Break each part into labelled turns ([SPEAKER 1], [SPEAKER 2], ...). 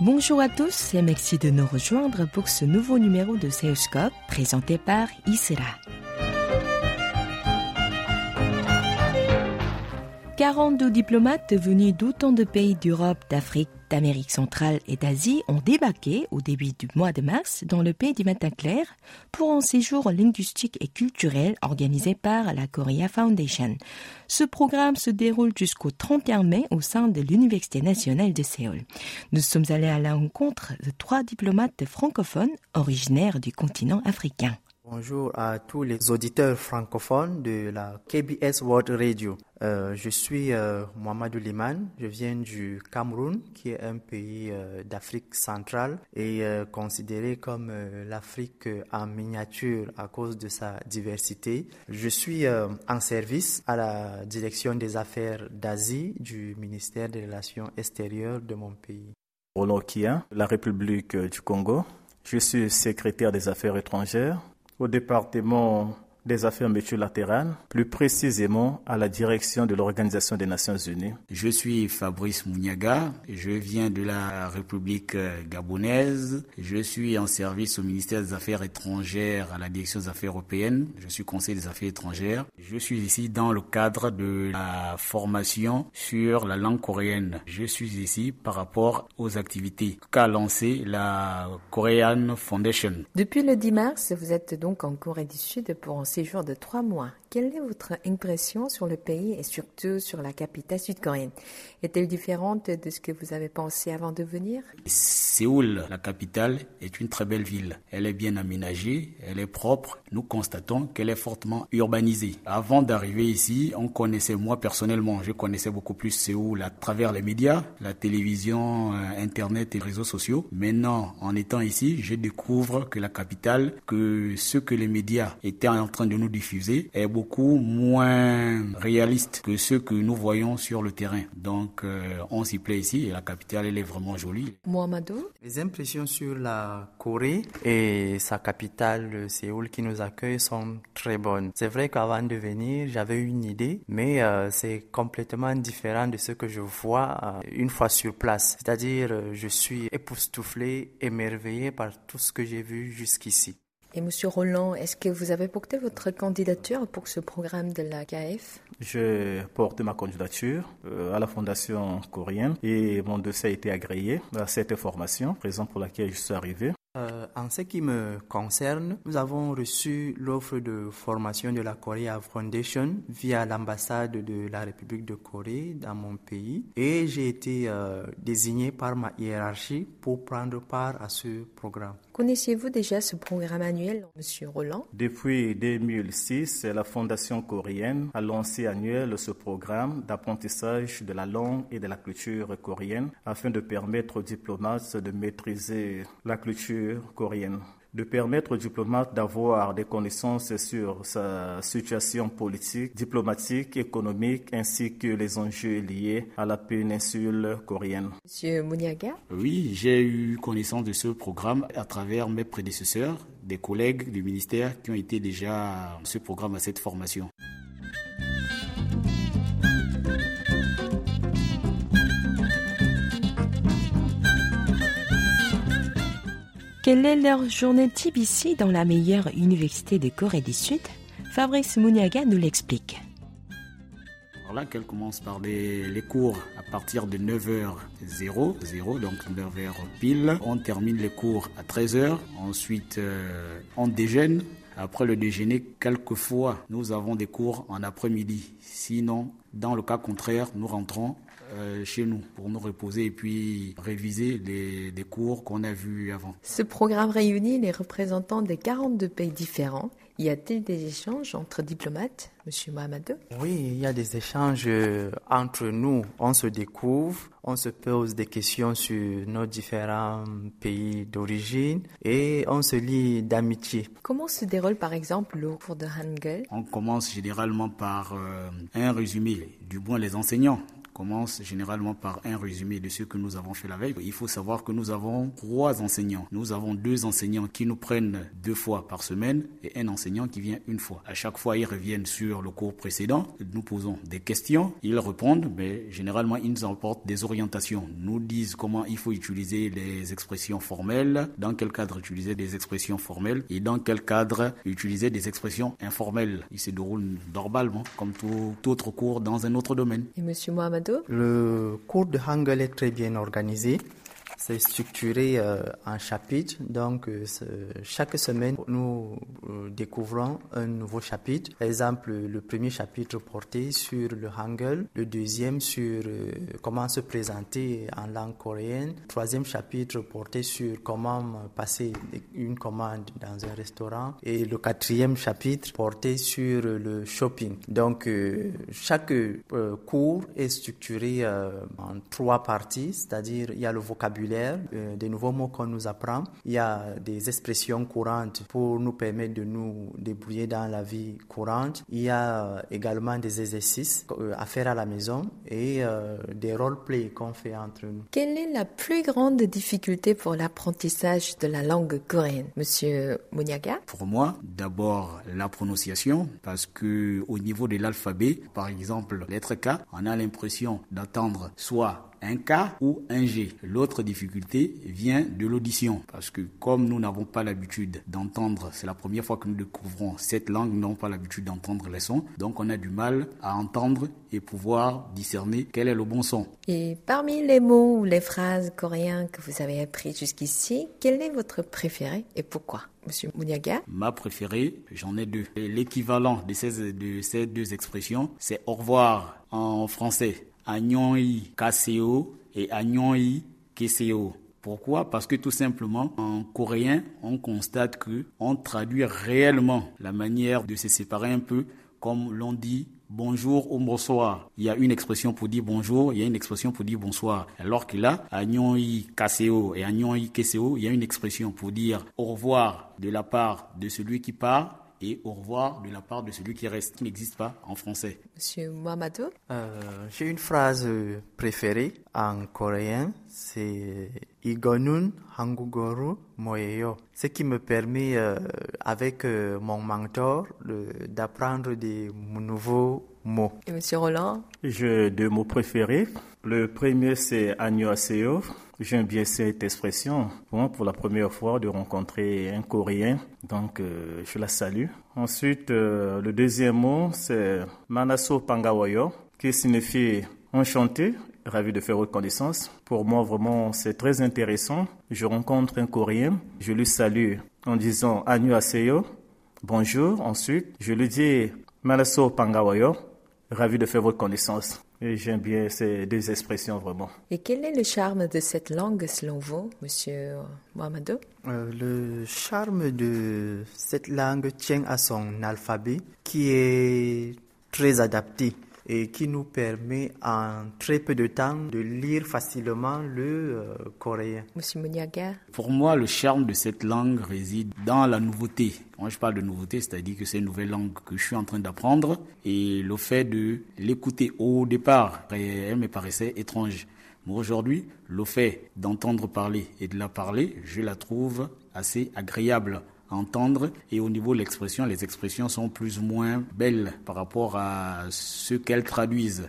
[SPEAKER 1] Bonjour à tous et merci de nous rejoindre pour ce nouveau numéro de Seuscope présenté par Isra. 42 diplomates venus d'autant de pays d'Europe, d'Afrique, d'Amérique centrale et d'Asie ont débarqué au début du mois de mars dans le pays du matin clair pour un séjour linguistique et culturel organisé par la Korea Foundation. Ce programme se déroule jusqu'au 31 mai au sein de l'Université nationale de Séoul. Nous sommes allés à la rencontre de trois diplomates francophones originaires du continent africain.
[SPEAKER 2] Bonjour à tous les auditeurs francophones de la KBS World Radio. Euh, je suis euh, Mohamedou Liman, je viens du Cameroun, qui est un pays euh, d'Afrique centrale et euh, considéré comme l'Afrique en miniature à cause de sa diversité. Je suis en service à la direction des affaires d'Asie du ministère des Relations extérieures de mon pays.
[SPEAKER 3] Roland la République du Congo. Je suis secrétaire des affaires étrangères au département des affaires multilatérales, plus précisément à la direction de l'Organisation des Nations Unies.
[SPEAKER 4] Je suis Fabrice Mouniaga, je viens de la République gabonaise, je suis en service au ministère des Affaires étrangères à la direction des Affaires européennes, je suis conseiller des Affaires étrangères. Je suis ici dans le cadre de la formation sur la langue coréenne. Je suis ici par rapport aux activités qu'a lancé la Korean Foundation.
[SPEAKER 1] Depuis le 10 mars, vous êtes donc en Corée du Sud pour un séjour de trois mois. Quelle est votre impression sur le pays et surtout sur la capitale sud-coréenne? Est-elle différente de ce que vous avez pensé avant de venir?
[SPEAKER 4] Séoul, la capitale, est une très belle ville. Elle est bien aménagée, elle est propre. Nous constatons qu'elle est fortement urbanisée. Avant d'arriver ici, on connaissait, moi personnellement, je connaissais beaucoup plus Séoul à travers les médias, la télévision, Internet et les réseaux sociaux. Maintenant, en étant ici, je découvre que la capitale, que ce que les médias étaient en train de nous diffuser est beaucoup moins réaliste que ce que nous voyons sur le terrain. Donc, euh, on s'y plaît ici et la capitale, elle est vraiment jolie.
[SPEAKER 1] Mohamedou?
[SPEAKER 2] Les impressions sur la Corée et sa capitale, Séoul, qui nous accueille sont très bonnes. C'est vrai qu'avant de venir, j'avais une idée, mais euh, c'est complètement différent de ce que je vois euh, une fois sur place. C'est-à-dire, euh, je suis époustouflé, émerveillé par tout ce que j'ai vu jusqu'ici.
[SPEAKER 1] Et Monsieur Roland, est-ce que vous avez porté votre candidature pour ce programme de la KF
[SPEAKER 3] J'ai porté ma candidature euh, à la Fondation coréenne et mon dossier a été agréé à cette formation, raison pour laquelle je suis arrivé.
[SPEAKER 2] Euh, en ce qui me concerne, nous avons reçu l'offre de formation de la Korea Foundation via l'ambassade de la République de Corée dans mon pays et j'ai été euh, désigné par ma hiérarchie pour prendre part à ce programme.
[SPEAKER 1] Connaissiez-vous déjà ce programme annuel, Monsieur Roland
[SPEAKER 3] Depuis 2006, la Fondation coréenne a lancé annuel ce programme d'apprentissage de la langue et de la culture coréenne afin de permettre aux diplomates de maîtriser la culture coréenne, de permettre aux diplomates d'avoir des connaissances sur sa situation politique, diplomatique, économique, ainsi que les enjeux liés à la péninsule coréenne.
[SPEAKER 1] Monsieur Mouniaga
[SPEAKER 4] Oui, j'ai eu connaissance de ce programme à travers mes prédécesseurs, des collègues du ministère qui ont été déjà à ce programme, à cette formation.
[SPEAKER 1] Quelle est leur journée type ici dans la meilleure université de Corée du Sud? Fabrice Mouniaga nous l'explique.
[SPEAKER 4] Alors là, qu'elle commence par les, cours à partir de 9h00, 0, donc 9h pile. On termine les cours à 13h. Ensuite, euh, on déjeune. Après le déjeuner, quelquefois, nous avons des cours en après-midi. Sinon, dans le cas contraire, nous rentrons euh, chez nous pour nous reposer et puis réviser les, les cours qu'on a vus avant.
[SPEAKER 1] Ce programme réunit les représentants des 42 pays différents. Y a-t-il des échanges entre diplomates, Monsieur Mohamedou
[SPEAKER 2] Oui, il y a des échanges entre nous. On se découvre, on se pose des questions sur nos différents pays d'origine et on se lie d'amitié.
[SPEAKER 1] Comment se déroule par exemple le cours de Hangul?
[SPEAKER 4] On commence généralement par euh, un résumé, du moins les enseignants commence généralement par un résumé de ce que nous avons fait la veille. Il faut savoir que nous avons trois enseignants. Nous avons deux enseignants qui nous prennent deux fois par semaine et un enseignant qui vient une fois. À chaque fois, ils reviennent sur le cours précédent. Nous posons des questions. Ils répondent, mais généralement, ils nous apportent des orientations. Nous disent comment il faut utiliser les expressions formelles, dans quel cadre utiliser des expressions formelles et dans quel cadre utiliser des expressions informelles. Il se déroule normalement, comme tout autre cours dans un autre domaine.
[SPEAKER 1] Et Monsieur
[SPEAKER 2] Le cours de Hangul est très bien organisé. C'est structuré euh, en chapitres. Donc, euh, chaque semaine, nous euh, découvrons un nouveau chapitre. Par exemple, le premier chapitre porté sur le Hangul, le deuxième sur comment se présenter en langue coréenne, le troisième chapitre porté sur comment passer une commande dans un restaurant et le quatrième chapitre porté sur le shopping. Donc, chaque cours est structuré en trois parties, c'est-à-dire il y a le vocabulaire euh, des nouveaux mots qu'on nous apprend. Il y a des expressions courantes pour nous permettre de nous débrouiller dans la vie courante. Il y a également des exercices euh, à faire à la maison et euh, des role-play qu'on fait entre nous.
[SPEAKER 1] Quelle est la plus grande difficulté pour l'apprentissage de la langue coréenne, Monsieur Muniaga?
[SPEAKER 4] Pour moi, d'abord la prononciation, parce que au niveau de l'alphabet, par exemple, lettre K, on a l'impression d'attendre soit un K ou un G. L'autre difficulté vient de l'audition parce que comme nous n'avons pas l'habitude d'entendre, c'est la première fois que nous découvrons cette langue, nous n'avons pas l'habitude d'entendre les sons, donc on a du mal à entendre et pouvoir discerner quel est le bon son.
[SPEAKER 1] Et parmi les mots ou les phrases coréens que vous avez appris jusqu'ici, quel est votre préféré et pourquoi? Monsieur Mouniaga
[SPEAKER 4] Ma préférée, j'en ai deux. L'équivalent de ces, de ces deux expressions, c'est au revoir en français. Agnoi Kaseo et Keseo. Pourquoi? Parce que tout simplement, en coréen, on constate que on traduit réellement la manière de se séparer un peu comme l'on dit bonjour ou bonsoir. Il y a une expression pour dire bonjour, il y a une expression pour dire bonsoir. Alors que là, à Kaseo et à il y a une expression pour dire au revoir de la part de celui qui part et au revoir de la part de celui qui reste, qui n'existe pas en français.
[SPEAKER 1] Monsieur Mohamedou
[SPEAKER 2] euh, J'ai une phrase préférée en coréen, c'est Igonun Hangugoru Moyeyo, ce qui me permet euh, avec euh, mon mentor d'apprendre des nouveaux mots.
[SPEAKER 1] Et Monsieur Roland
[SPEAKER 3] J'ai deux mots préférés. Le premier c'est Aseo. J'aime bien cette expression. Pour pour la première fois de rencontrer un Coréen, donc euh, je la salue. Ensuite, euh, le deuxième mot, c'est Manaso Pangawayo, qui signifie enchanté, ravi de faire votre connaissance. Pour moi, vraiment, c'est très intéressant. Je rencontre un Coréen, je lui salue en disant Aseyo, bonjour. Ensuite, je lui dis Manaso Pangawayo, ravi de faire votre connaissance. Et j'aime bien ces deux expressions vraiment.
[SPEAKER 1] Et quel est le charme de cette langue selon vous, Monsieur Mohamedou?
[SPEAKER 2] Euh, Le charme de cette langue tient à son alphabet qui est très adapté et qui nous permet en très peu de temps de lire facilement le euh, coréen.
[SPEAKER 1] Monsieur Muniaga
[SPEAKER 4] Pour moi, le charme de cette langue réside dans la nouveauté. Quand je parle de nouveauté, c'est-à-dire que c'est une nouvelle langue que je suis en train d'apprendre et le fait de l'écouter au départ, elle me paraissait étrange. Mais aujourd'hui, le fait d'entendre parler et de la parler, je la trouve assez agréable entendre et au niveau de l'expression, les expressions sont plus ou moins belles par rapport à ce qu'elles traduisent.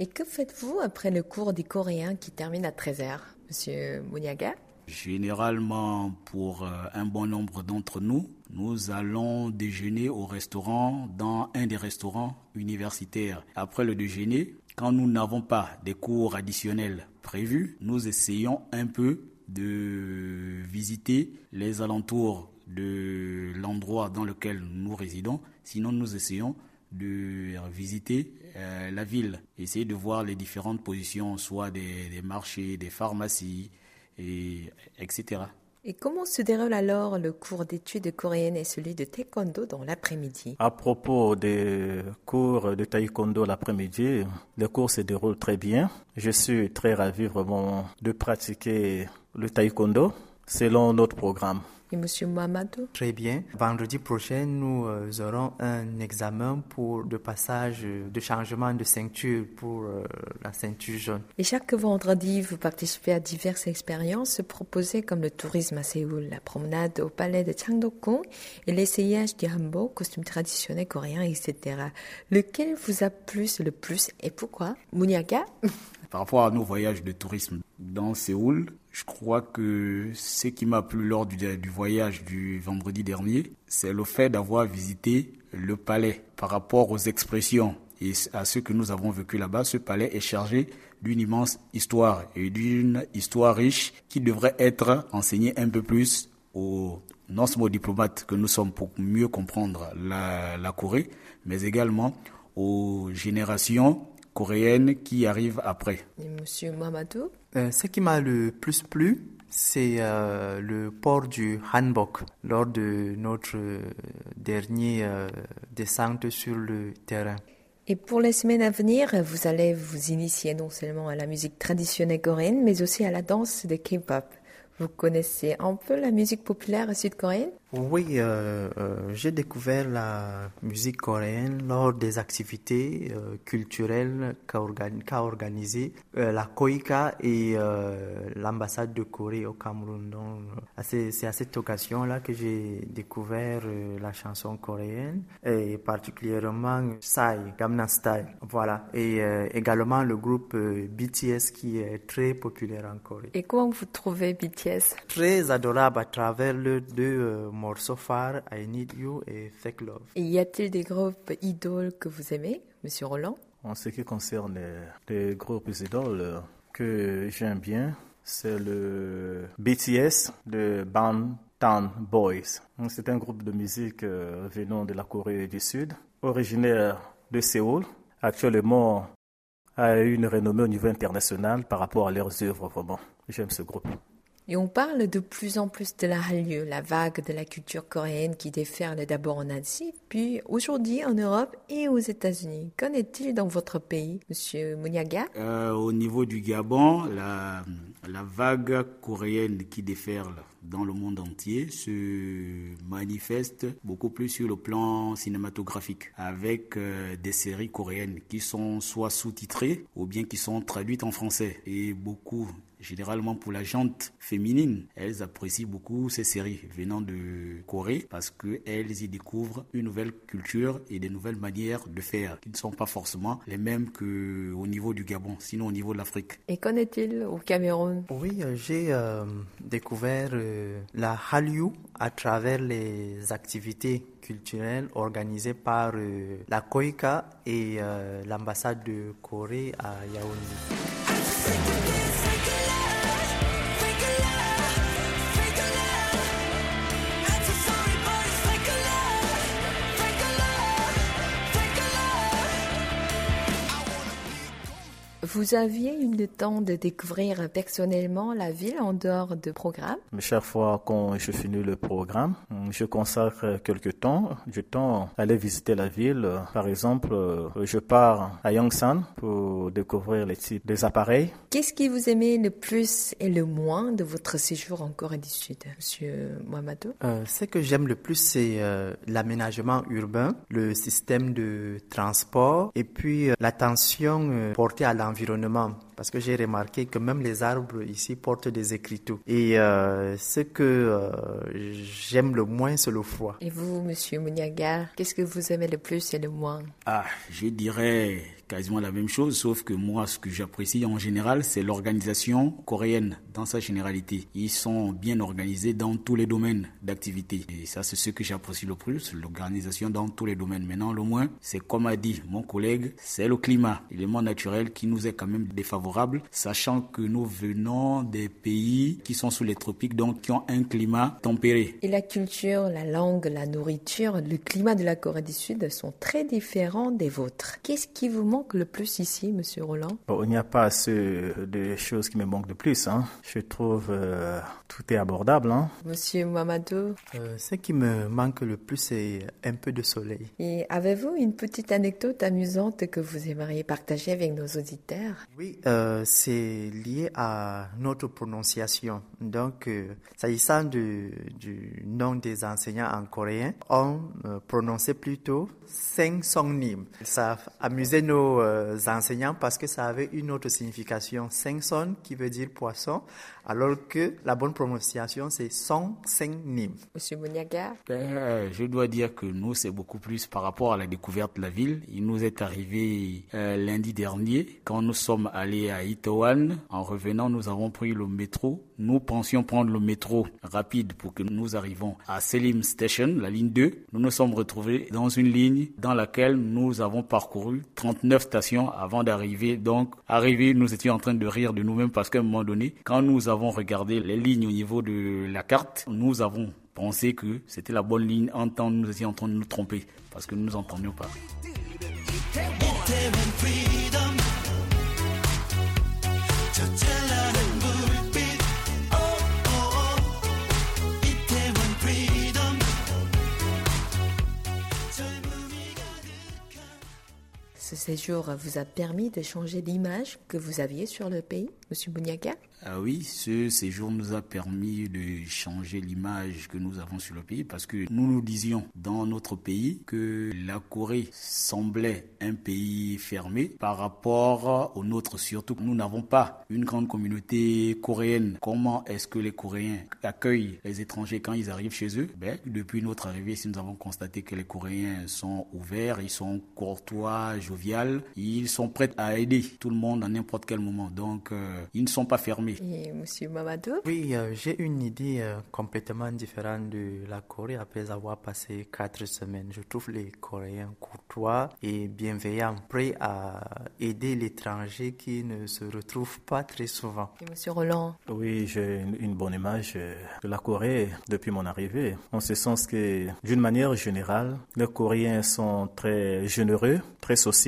[SPEAKER 1] Et que faites-vous après le cours des coréens qui termine à 13h Monsieur Mouniaga
[SPEAKER 4] Généralement, pour euh, un bon nombre d'entre nous, nous allons déjeuner au restaurant, dans un des restaurants universitaires. Après le déjeuner, quand nous n'avons pas des cours additionnels prévus, nous essayons un peu de visiter les alentours de l'endroit dans lequel nous résidons. Sinon, nous essayons de visiter euh, la ville, essayer de voir les différentes positions, soit des, marchés, des pharmacies, et, etc.
[SPEAKER 1] Et comment se déroule alors le cours d'études coréennes et celui de taekwondo dans l'après-midi?
[SPEAKER 3] À propos des cours de taekwondo l'après-midi, le cours se déroule très bien. Je suis très ravi vraiment de pratiquer le taekwondo selon notre programme.
[SPEAKER 1] Et Monsieur Mamadou
[SPEAKER 2] Très bien. Vendredi prochain, nous euh, aurons un examen pour le passage de changement de ceinture pour euh, la ceinture jaune.
[SPEAKER 1] Et chaque vendredi, vous participez à diverses expériences proposées comme le tourisme à Séoul, la promenade au palais de Changdok-gong et l'essayage du hanbok, costume traditionnel coréen, etc. Lequel vous a plu le plus et pourquoi? Muniaga?
[SPEAKER 4] Par rapport à nos voyages de tourisme dans Séoul, je crois que ce qui m'a plu lors du, voyage du vendredi dernier, c'est le fait d'avoir visité le palais. Par rapport aux expressions et à ce que nous avons vécu là-bas, ce palais est chargé d'une immense histoire et d'une histoire riche qui devrait être enseignée un peu plus aux non-diplomates que nous sommes pour mieux comprendre la Corée, mais également aux générations coréennes qui arrivent après.
[SPEAKER 1] Et Monsieur Mamadou
[SPEAKER 2] Euh, ce qui m'a le plus plu, c'est euh, le port du hanbok lors de notre euh, dernière descente sur le terrain.
[SPEAKER 1] Et pour les semaines à venir, vous allez vous initier non seulement à la musique traditionnelle coréenne, mais aussi à la danse de K-pop. Vous connaissez un peu la musique populaire sud-coréenne?
[SPEAKER 2] Oui, euh, euh, j'ai découvert la musique coréenne lors des activités euh, culturelles qu'a organi organisées la KOIKA et l'ambassade de Corée au Cameroun. C'est à cette occasion-là que j'ai découvert la chanson coréenne et particulièrement Psy, Gamna Style. Voilà. Et également le groupe BTS qui est très populaire en Corée.
[SPEAKER 1] Et comment vous trouvez BTS
[SPEAKER 2] Très adorable à travers le deux euh, morceaux phares, I Need You et Fake Love.
[SPEAKER 1] Et y a-t-il des groupes idoles que vous aimez, Monsieur Roland?
[SPEAKER 3] En ce qui concerne les, les groupes idoles que j'aime bien, c'est le BTS de Bangtan Boys. C'est un groupe de musique euh, venant de la Corée du Sud, originaire de Séoul. Actuellement, a une renommée au niveau international par rapport à leurs œuvres. Vraiment, j'aime ce groupe.
[SPEAKER 1] Et on parle de plus en plus de la Hallyu, la vague de la culture coréenne qui déferle d'abord en Asie, puis aujourd'hui en Europe et aux États-Unis. Qu'en est-il dans votre pays, Monsieur Muniaga?
[SPEAKER 4] Euh, Au niveau du Gabon, la, la vague coréenne qui déferle dans le monde entier se manifeste beaucoup plus sur le plan cinématographique avec euh, des séries coréennes qui sont soit sous-titrées ou bien qui sont traduites en français et beaucoup généralement pour la gente féminine, elles apprécient beaucoup ces séries venant de Corée parce qu'elles y découvrent une nouvelle culture et des nouvelles manières de faire qui ne sont pas forcément les mêmes qu'au niveau du Gabon, sinon au niveau de l'Afrique.
[SPEAKER 1] Et qu'en est-il au Cameroun?
[SPEAKER 2] Oui, euh, j'ai euh, découvert euh, la Hallyu à travers les activités culturelles organisées par euh, la KOIKA et euh, l'ambassade de Corée à Yaoundé.
[SPEAKER 1] Vous aviez eu le temps de découvrir personnellement la ville en dehors de programme?
[SPEAKER 3] Chaque fois quand je finis le programme, je consacre quelques temps, du temps à aller visiter la ville. Par exemple, je pars à Yongsan pour découvrir les types des appareils.
[SPEAKER 1] Qu'est-ce qui vous aimait le plus et le moins de votre séjour en Corée du Sud, Monsieur Mohamedou?
[SPEAKER 2] Euh, Ce que j'aime le plus, c'est euh, l'aménagement urbain, le système de transport et puis euh, l'attention euh, portée à l'environnement parce que j'ai remarqué que même les arbres ici portent des écriteaux. Et euh, ce que euh, j'aime le moins, c'est le froid.
[SPEAKER 1] Et vous, Monsieur Mouniaga, qu'est-ce que vous aimez le plus et le moins?
[SPEAKER 4] Ah, je dirais quasiment la même chose, sauf que moi, ce que j'apprécie en général, c'est l'organisation coréenne dans sa généralité. Ils sont bien organisés dans tous les domaines d'activité. Et ça, c'est ce que j'apprécie le plus, l'organisation dans tous les domaines. Maintenant, le moins, c'est comme a dit mon collègue, c'est le climat, l'élément naturel qui nous est quand même défavorable, sachant que nous venons des pays qui sont sous les tropiques, donc qui ont un climat tempéré.
[SPEAKER 1] Et la culture, la langue, la nourriture, le climat de la Corée du Sud sont très différents des vôtres. Qu'est-ce qui vous manque le plus ici, Monsieur Roland?
[SPEAKER 3] Il n'y a pas assez de choses qui me manquent de plus. Hein. Je trouve euh, tout est abordable. Hein.
[SPEAKER 1] Monsieur Mamadou
[SPEAKER 2] euh, Ce qui me manque le plus, c'est un peu de soleil.
[SPEAKER 1] Et avez-vous une petite anecdote amusante que vous aimeriez partager avec nos auditeurs?
[SPEAKER 2] Oui, euh, c'est lié à notre prononciation. Donc, s'agissant du, du nom des enseignants en coréen, on prononçait plutôt Seng Song Nim. Ça amusait nos enseignants parce que ça avait une autre signification. Seng Son qui veut dire poisson, alors que la bonne prononciation c'est Song Seng Nim.
[SPEAKER 1] Monsieur Moniaga
[SPEAKER 4] ben, Je dois dire que nous, c'est beaucoup plus par rapport à la découverte de la ville. Il nous est arrivé euh, lundi dernier, quand nous sommes allés à Itowan. En revenant, nous avons pris le métro. Nous pensions prendre le métro rapide pour que nous arrivions à Selim Station, la ligne 2. Nous nous sommes retrouvés dans une ligne dans laquelle nous avons parcouru 39 stations avant d'arriver. Donc, arrivé, nous étions en train de rire de nous-mêmes parce qu'à un moment donné, quand nous avons regardé les lignes au niveau de la carte, nous avons pensé que c'était la bonne ligne. En temps, nous étions en train de nous tromper parce que nous nous entendions pas.
[SPEAKER 1] Ce séjour vous a permis de changer l'image que vous aviez sur le pays, Monsieur Bouniaga?
[SPEAKER 4] Ah oui, ce séjour nous a permis de changer l'image que nous avons sur le pays parce que nous nous disions dans notre pays que la Corée semblait un pays fermé par rapport au nôtre, surtout que nous n'avons pas une grande communauté coréenne. Comment est-ce que les Coréens accueillent les étrangers quand ils arrivent chez eux? Ben, Depuis notre arrivée ici, nous avons constaté que les Coréens sont ouverts, ils sont courtois, joviales, ils sont prêts à aider tout le monde à n'importe quel moment. Donc, euh, ils ne sont pas fermés
[SPEAKER 1] et Monsieur Mamadou
[SPEAKER 2] Oui, euh, j'ai une idée euh, complètement différente de la Corée après avoir passé quatre semaines. Je trouve les Coréens courtois et bienveillants, prêts à aider l'étranger qui ne se retrouve pas très souvent.
[SPEAKER 1] Et Monsieur Roland
[SPEAKER 3] Oui, j'ai une bonne image euh, de la Corée depuis mon arrivée, en ce sens que, d'une manière générale, les Coréens sont très généreux, très sociaux.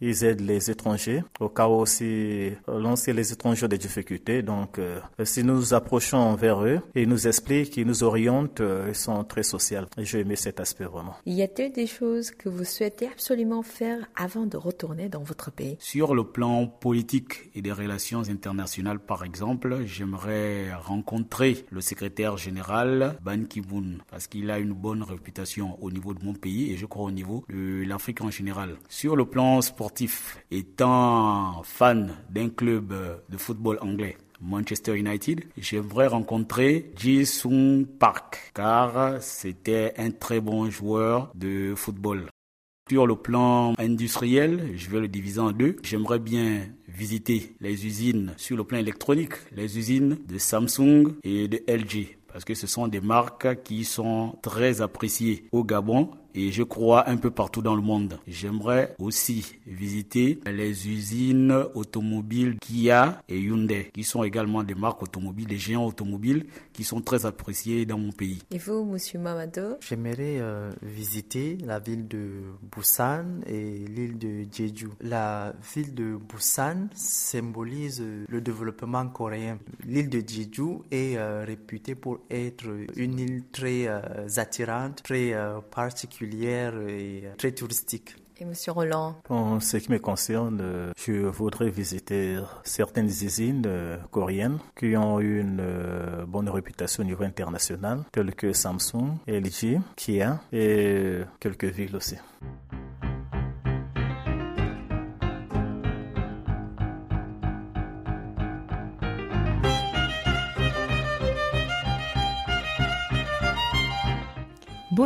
[SPEAKER 3] Ils aident les étrangers au cas où aussi lorsque les étrangers ont des difficultés donc, euh, si nous nous approchons vers eux, ils nous expliquent, ils nous orientent, euh, ils sont très sociaux. J'ai aimé cet aspect vraiment.
[SPEAKER 1] Y a-t-il des choses que vous souhaitez absolument faire avant de retourner dans votre pays?
[SPEAKER 4] Sur le plan politique et des relations internationales, par exemple, j'aimerais rencontrer le secrétaire général Ban Ki-moon parce qu'il a une bonne réputation au niveau de mon pays et je crois au niveau de l'Afrique en général. Sur le plan sportif, étant fan d'un club de football anglais, Manchester United. J'aimerais rencontrer Ji-sung Park car c'était un très bon joueur de football. Sur le plan industriel, je vais le diviser en deux. J'aimerais bien visiter les usines sur le plan électronique, les usines de Samsung et de LG parce que ce sont des marques qui sont très appréciées au Gabon et je crois un peu partout dans le monde. J'aimerais aussi visiter les usines automobiles Kia et Hyundai, qui sont également des marques automobiles, des géants automobiles qui sont très appréciés dans mon pays.
[SPEAKER 1] Et vous, Monsieur Mamado
[SPEAKER 2] J'aimerais euh, visiter la ville de Busan et l'île de Jeju. La ville de Busan symbolise le développement coréen. L'île de Jeju est euh, réputée pour être une île très euh, attirante, très particulière et très touristique.
[SPEAKER 1] Et Monsieur Roland
[SPEAKER 3] En ce qui me concerne, je voudrais visiter certaines usines euh, coréennes qui ont une euh, bonne réputation au niveau international, telles que Samsung, LG, Kia et quelques villes aussi.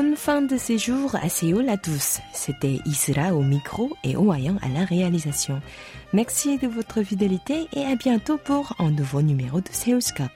[SPEAKER 1] Bonne fin de séjour à Séoul à tous. C'était Isra au micro et Owayan à la réalisation. Merci de votre fidélité et à bientôt pour un nouveau numéro de Séoulscope.